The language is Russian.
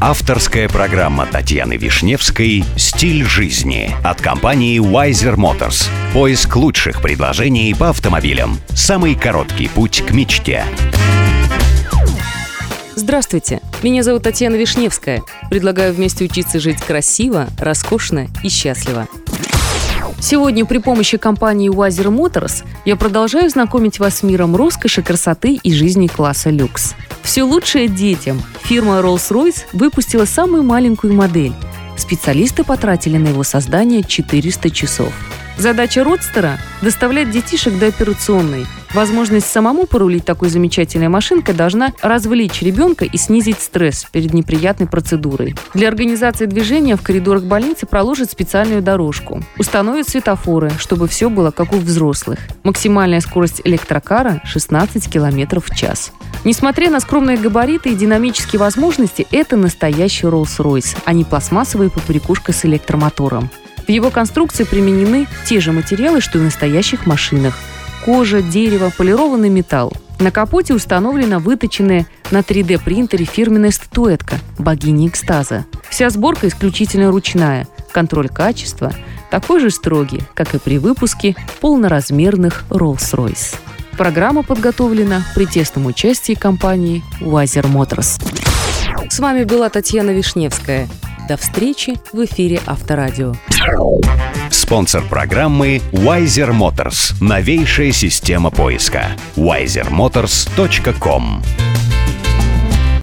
Авторская программа Татьяны Вишневской «Стиль жизни» от компании Wiser Motors. Поиск лучших предложений по автомобилям. Самый короткий путь к мечте. Здравствуйте, меня зовут Татьяна Вишневская. Предлагаю вместе учиться жить красиво, роскошно и счастливо. Сегодня при помощи компании Wiser Motors я продолжаю знакомить вас с миром роскоши, красоты и жизни класса люкс. Все лучшее детям. Фирма Rolls-Royce выпустила самую маленькую модель. Специалисты потратили на его создание 400 часов. Задача родстера – доставлять детишек до операционной. Возможность самому порулить такой замечательной машинкой должна развлечь ребенка и снизить стресс перед неприятной процедурой. Для организации движения в коридорах больницы проложат специальную дорожку. Установят светофоры, чтобы все было как у взрослых. Максимальная скорость электрокара – 16 км в час. Несмотря на скромные габариты и динамические возможности, это настоящий Rolls-Royce, а не пластмассовая побрякушка с электромотором. В его конструкции применены те же материалы, что и в настоящих машинах. Кожа, дерево, полированный металл. На капоте установлена выточенная на 3D-принтере фирменная статуэтка богини экстаза. Вся сборка исключительно ручная. Контроль качества такой же строгий, как и при выпуске полноразмерных Rolls-Royce. Программа подготовлена при тесном участии компании Wiser Motors. С вами была Татьяна Вишневская. До встречи в эфире Авторадио. Спонсор программы Wiser Motors. Новейшая система поиска. wisermotors.com